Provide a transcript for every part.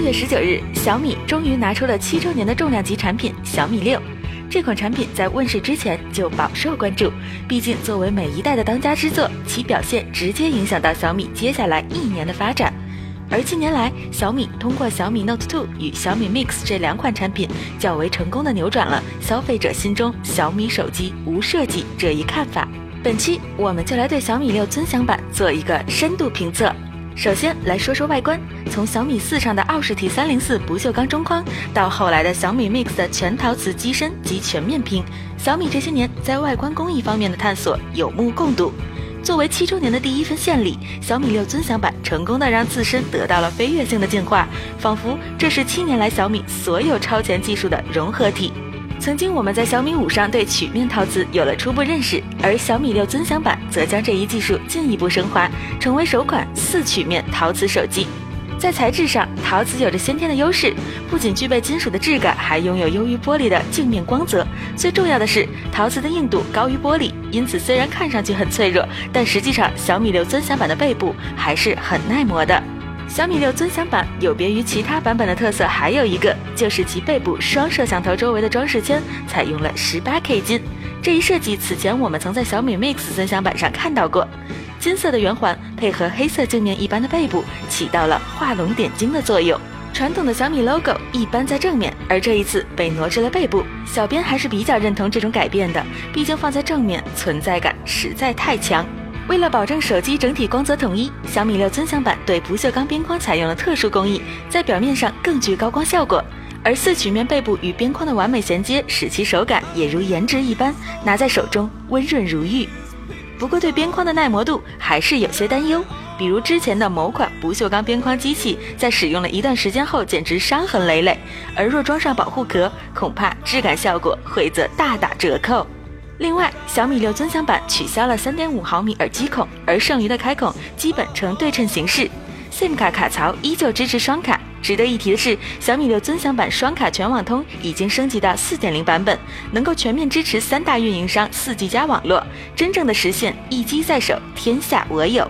四月十九日，小米终于拿出了七周年的重量级产品小米六。这款产品在问世之前就饱受关注，毕竟作为每一代的当家之作，其表现直接影响到小米接下来一年的发展。而近年来，小米通过小米 Note 2与小米 Mix 这两款产品，较为成功的扭转了消费者心中小米手机无设计这一看法。本期我们就来对小米六尊享版做一个深度评测。首先来说说外观，从小米四上的奥氏体三零四不锈钢中框，到后来的小米 Mix 的全陶瓷机身及全面屏，小米这些年在外观工艺方面的探索有目共睹。作为七周年的第一份献礼，小米六尊享版成功的让自身得到了飞跃性的进化，仿佛这是七年来小米所有超前技术的融合体。曾经我们在小米五上对曲面陶瓷有了初步认识，而小米六尊享版则将这一技术进一步升华，成为首款四曲面陶瓷手机。在材质上，陶瓷有着先天的优势，不仅具备金属的质感，还拥有优于玻璃的镜面光泽。最重要的是，陶瓷的硬度高于玻璃，因此虽然看上去很脆弱，但实际上小米六尊享版的背部还是很耐磨的。小米六尊享版有别于其他版本的特色还有一个，就是其背部双摄像头周围的装饰圈采用了十八 K 金。这一设计此前我们曾在小米 Mix 尊享版上看到过。金色的圆环配合黑色镜面一般的背部，起到了画龙点睛的作用。传统的小米 logo 一般在正面，而这一次被挪至了背部。小编还是比较认同这种改变的，毕竟放在正面存在感实在太强。为了保证手机整体光泽统一，小米六尊享版对不锈钢边框采用了特殊工艺，在表面上更具高光效果。而四曲面背部与边框的完美衔接，使其手感也如颜值一般，拿在手中温润如玉。不过对边框的耐磨度还是有些担忧，比如之前的某款不锈钢边框机器，在使用了一段时间后，简直伤痕累累。而若装上保护壳，恐怕质感效果会则大打折扣。另外，小米六尊享版取消了三点五毫米耳机孔，而剩余的开孔基本呈对称形式，SIM 卡卡槽依旧支持双卡。值得一提的是，小米六尊享版双卡全网通已经升级到四点零版本，能够全面支持三大运营商四 G 加网络，真正的实现一机在手，天下我有。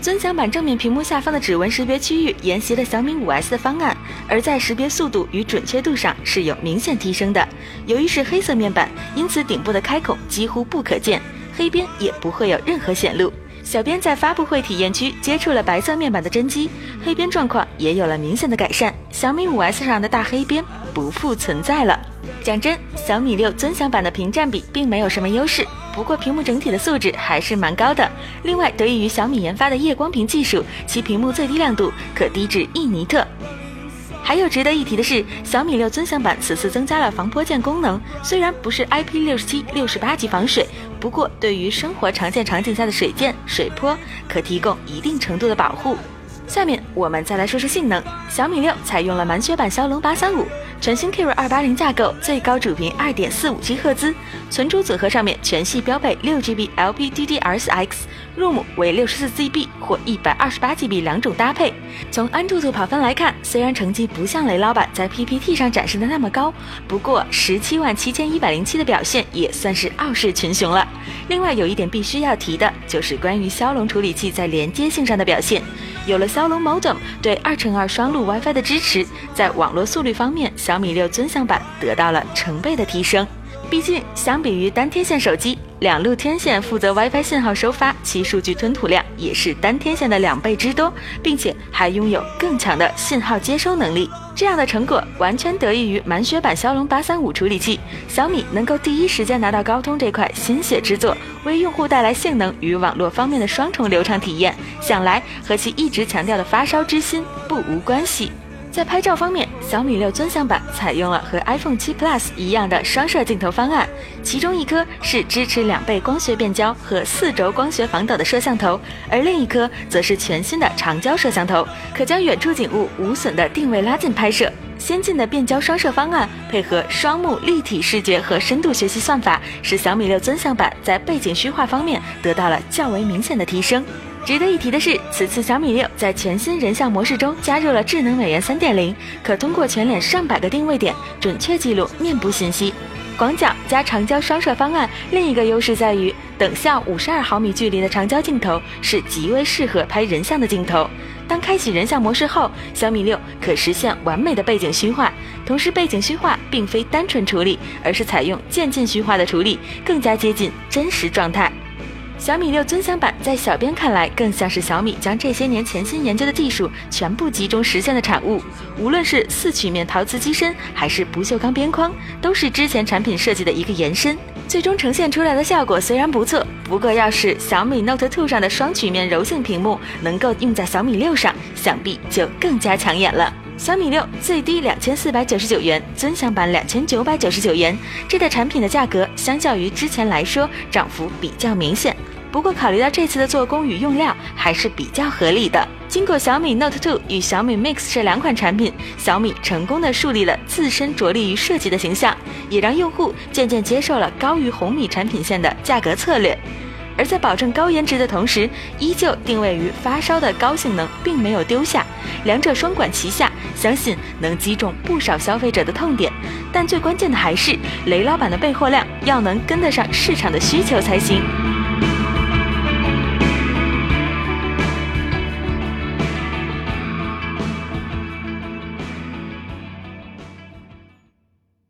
尊享版正面屏幕下方的指纹识别区域沿袭了小米五 S 的方案，而在识别速度与准确度上是有明显提升的。由于是黑色面板，因此顶部的开孔几乎不可见，黑边也不会有任何显露。小编在发布会体验区接触了白色面板的真机，黑边状况也有了明显的改善，小米五 S 上的大黑边不复存在了。讲真，小米六尊享版的屏占比并没有什么优势，不过屏幕整体的素质还是蛮高的。另外，得益于小米研发的夜光屏技术，其屏幕最低亮度可低至一尼特。还有值得一提的是，小米六尊享版此次增加了防泼溅功能，虽然不是 IP 六十七、六十八级防水，不过对于生活常见场景下的水溅、水泼，可提供一定程度的保护。下面我们再来说说性能，小米六采用了满血版骁龙八三五。全新 Kirin 二八零架构，最高主频二点四五七赫兹，存储组合上面全系标配六 GB LPDDR4X，ROM 为六十四 GB 或一百二十八 GB 两种搭配。从安兔兔跑分来看，虽然成绩不像雷老板在 PPT 上展示的那么高，不过十七万七千一百零七的表现也算是傲视群雄了。另外有一点必须要提的，就是关于骁龙处理器在连接性上的表现。有了骁龙 Modem 对二乘二双路 WiFi 的支持，在网络速率方面，小米六尊享版得到了成倍的提升。毕竟，相比于单天线手机，两路天线负责 WiFi 信号收发，其数据吞吐量也是单天线的两倍之多，并且还拥有更强的信号接收能力。这样的成果完全得益于满血版骁龙八三五处理器。小米能够第一时间拿到高通这块心血之作，为用户带来性能与网络方面的双重流畅体验，想来和其一直强调的发烧之心不无关系。在拍照方面，小米六尊享版采用了和 iPhone 七 Plus 一样的双摄镜头方案，其中一颗是支持两倍光学变焦和四轴光学防抖的摄像头，而另一颗则是全新的长焦摄像头，可将远处景物无损的定位拉近拍摄。先进的变焦双摄方案配合双目立体视觉和深度学习算法，使小米六尊享版在背景虚化方面得到了较为明显的提升。值得一提的是，此次小米六在全新人像模式中加入了智能美颜三点零，可通过全脸上百个定位点，准确记录面部信息。广角加长焦双摄方案另一个优势在于，等效五十二毫米距离的长焦镜头是极为适合拍人像的镜头。当开启人像模式后，小米六可实现完美的背景虚化。同时，背景虚化并非单纯处理，而是采用渐进虚化的处理，更加接近真实状态。小米六尊享版在小编看来，更像是小米将这些年潜心研究的技术全部集中实现的产物。无论是四曲面陶瓷机身，还是不锈钢边框，都是之前产品设计的一个延伸。最终呈现出来的效果虽然不错，不过要是小米 Note 2上的双曲面柔性屏幕能够用在小米六上，想必就更加抢眼了。小米六最低两千四百九十九元，尊享版两千九百九十九元，这代产品的价格相较于之前来说涨幅比较明显。不过考虑到这次的做工与用料还是比较合理的。经过小米 Note 2与小米 Mix 这两款产品，小米成功的树立了自身着力于设计的形象，也让用户渐渐接受了高于红米产品线的价格策略。而在保证高颜值的同时，依旧定位于发烧的高性能，并没有丢下，两者双管齐下，相信能击中不少消费者的痛点。但最关键的还是雷老板的备货量要能跟得上市场的需求才行。